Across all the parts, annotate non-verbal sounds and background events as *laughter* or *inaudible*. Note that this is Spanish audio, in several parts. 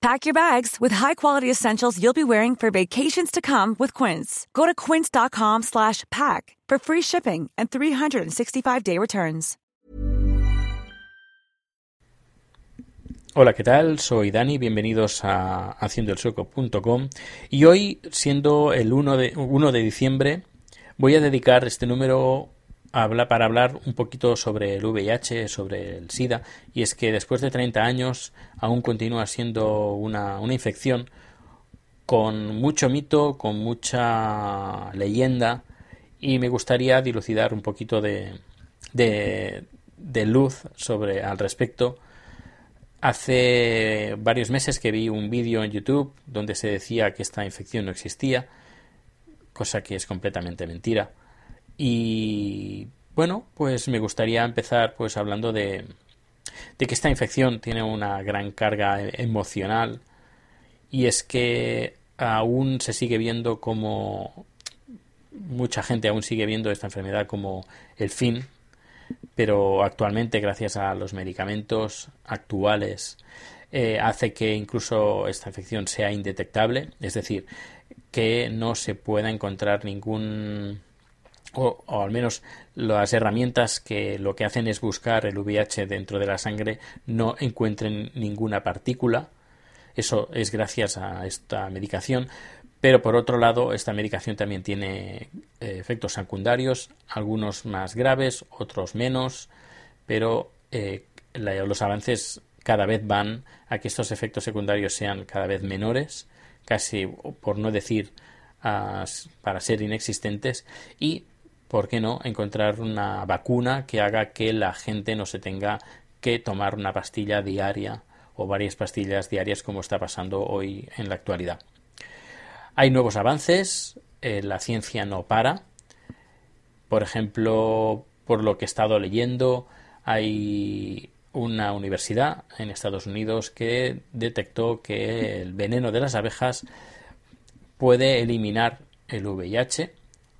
Pack your bags with high-quality essentials you'll be wearing for vacations to come with Quince. Go to quince.com slash pack for free shipping and 365-day returns. Hola, ¿qué tal? Soy Dani, bienvenidos a haciendoelsueco.com y hoy, siendo el 1 de, 1 de diciembre, voy a dedicar este número habla para hablar un poquito sobre el VIH, sobre el SIDA, y es que después de 30 años aún continúa siendo una, una infección con mucho mito, con mucha leyenda, y me gustaría dilucidar un poquito de, de, de luz sobre al respecto. Hace varios meses que vi un vídeo en YouTube donde se decía que esta infección no existía, cosa que es completamente mentira. Y bueno, pues me gustaría empezar pues hablando de, de que esta infección tiene una gran carga emocional. Y es que aún se sigue viendo como mucha gente aún sigue viendo esta enfermedad como el fin, pero actualmente gracias a los medicamentos actuales eh, hace que incluso esta infección sea indetectable, es decir, que no se pueda encontrar ningún o, al menos las herramientas que lo que hacen es buscar el VIH dentro de la sangre no encuentren ninguna partícula. Eso es gracias a esta medicación. Pero por otro lado, esta medicación también tiene eh, efectos secundarios, algunos más graves, otros menos, pero eh, los avances cada vez van a que estos efectos secundarios sean cada vez menores, casi por no decir para ser inexistentes, y ¿por qué no?, encontrar una vacuna que haga que la gente no se tenga que tomar una pastilla diaria o varias pastillas diarias como está pasando hoy en la actualidad. Hay nuevos avances, eh, la ciencia no para. Por ejemplo, por lo que he estado leyendo, hay una universidad en Estados Unidos que detectó que el veneno de las abejas puede eliminar el VIH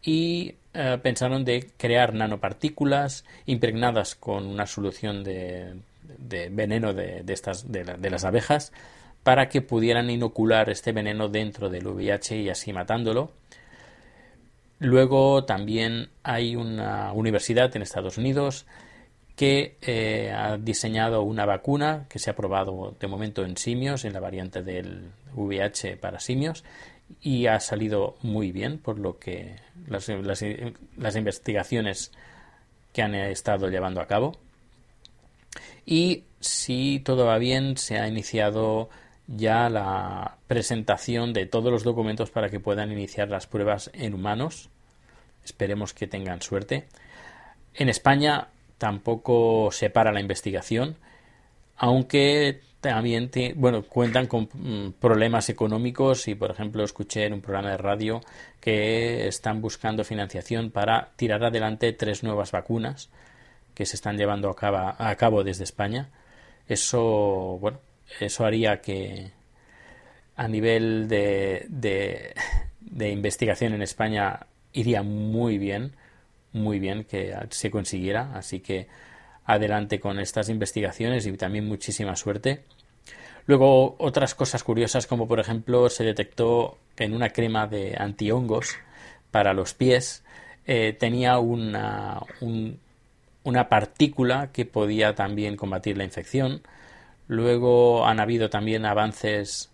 y eh, pensaron de crear nanopartículas impregnadas con una solución de, veneno de, estas de, las abejas para que pudieran inocular este veneno dentro del VIH y así matándolo. Luego también hay una universidad en Estados Unidos que eh, ha diseñado una vacuna que se ha probado de momento en simios, en la variante del VIH para simios, y ha salido muy bien por lo que las, las, investigaciones que han estado llevando a cabo. Y si todo va bien, se ha iniciado ya la presentación de todos los documentos para que puedan iniciar las pruebas en humanos. Esperemos que tengan suerte. En España tampoco se para la investigación, aunque también te, bueno, cuentan con mm, problemas económicos y, por ejemplo, escuché en un programa de radio que están buscando financiación para tirar adelante tres nuevas vacunas que se están llevando a cabo, a cabo desde España. Eso, bueno, eso haría que a nivel de, de, de investigación en España iría muy bien, muy bien que se consiguiera. Así que adelante con estas investigaciones y también muchísima suerte. Luego, otras cosas curiosas, como por ejemplo, se detectó en una crema de antihongos para los pies, eh, tenía una, un, una partícula que podía también combatir la infección. Luego han habido también avances,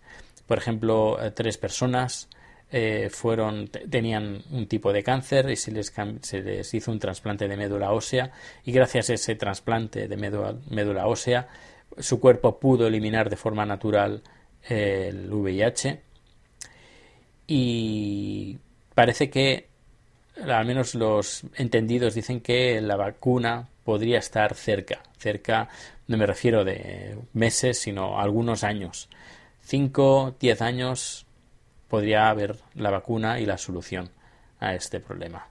por ejemplo, eh, tres personas eh, fueron tenían un tipo de cáncer y se les, se les hizo un trasplante de médula ósea y gracias a ese trasplante de médula, médula ósea su cuerpo pudo eliminar de forma natural el VIH y parece que al menos los entendidos dicen que la vacuna podría estar cerca, cerca, no me refiero de meses, sino algunos años. Cinco, diez años podría haber la vacuna y la solución a este problema.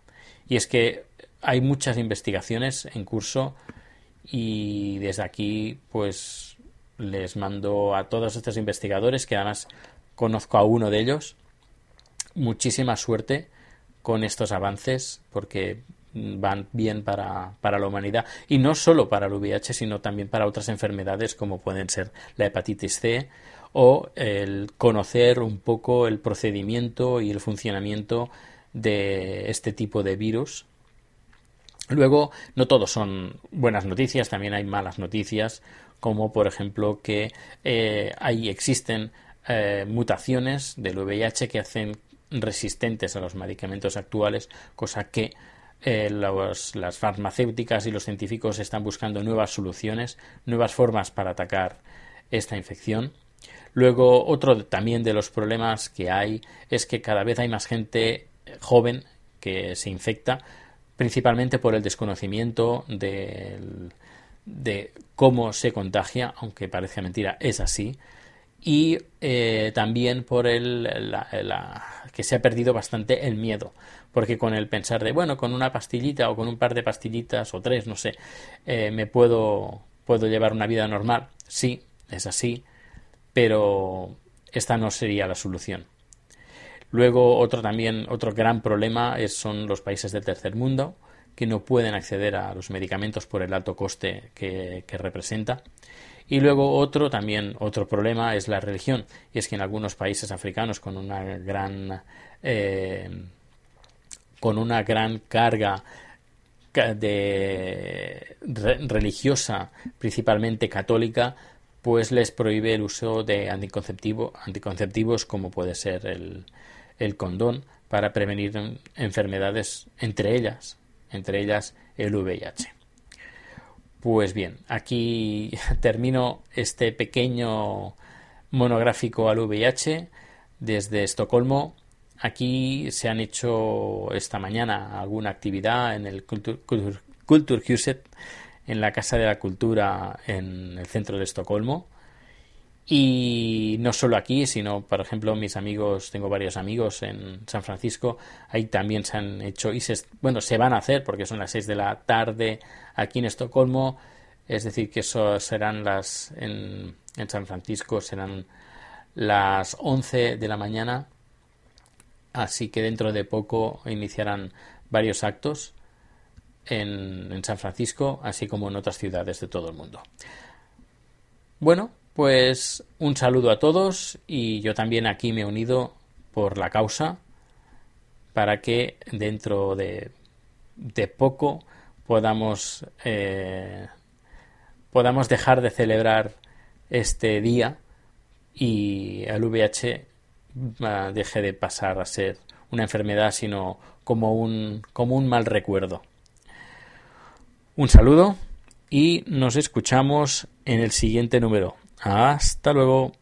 Y es que hay muchas investigaciones en curso y desde aquí pues les mando a todos estos investigadores que además conozco a uno de ellos muchísima suerte con estos avances porque van bien para, para, la humanidad. Y no solo para el VIH sino también para otras enfermedades como pueden ser la hepatitis C o el conocer un poco el procedimiento y el funcionamiento de este tipo de virus Luego, no todos son buenas noticias, también hay malas noticias, como por ejemplo que eh, ahí existen eh, mutaciones del VIH que hacen resistentes a los medicamentos actuales, cosa que eh, las farmacéuticas y los científicos están buscando nuevas soluciones, nuevas formas para atacar esta infección. Luego, otro también de los problemas que hay es que cada vez hay más gente joven que se infecta, principalmente por el desconocimiento de, cómo se contagia, aunque parece mentira, es así. Y eh, también por el la, que se ha perdido bastante el miedo. Porque con el pensar de bueno con una pastillita o con un par de pastillitas o tres no sé eh, me puedo puedo llevar una vida normal. Sí es así pero esta no sería la solución luego otro también otro gran problema es, son los países del tercer mundo que no pueden acceder a los medicamentos por el alto coste que, representa y luego otro también, otro problema es la religión. Y es que en algunos países africanos con una gran eh, con una gran carga de religiosa, principalmente católica, pues les prohíbe el uso de anticonceptivo, anticonceptivos como puede ser el, el condón para prevenir enfermedades entre ellas, entre ellas el VIH. Pues bien, aquí *laughs* termino este pequeño monográfico al VIH desde Estocolmo. Aquí se han hecho esta mañana alguna actividad en el Kulturhuset, en la Casa de la Cultura en el centro de Estocolmo. Y no solo aquí, sino, por ejemplo, mis amigos, tengo varios amigos en San Francisco, ahí también se han hecho, y se, bueno, se van a hacer porque son las 6 de la tarde aquí en Estocolmo, es decir, que eso serán las, en, en San Francisco serán las 11 de la mañana, así que dentro de poco iniciarán varios actos en, en San Francisco, así como en otras ciudades de todo el mundo. Bueno, pues un saludo a todos y yo también aquí me he unido por la causa para que dentro de, de poco podamos, eh, podamos dejar de celebrar este día y el VIH ah, deje de pasar a ser una enfermedad, sino como un, como un mal recuerdo. Un saludo y nos escuchamos en el siguiente número. Hasta luego.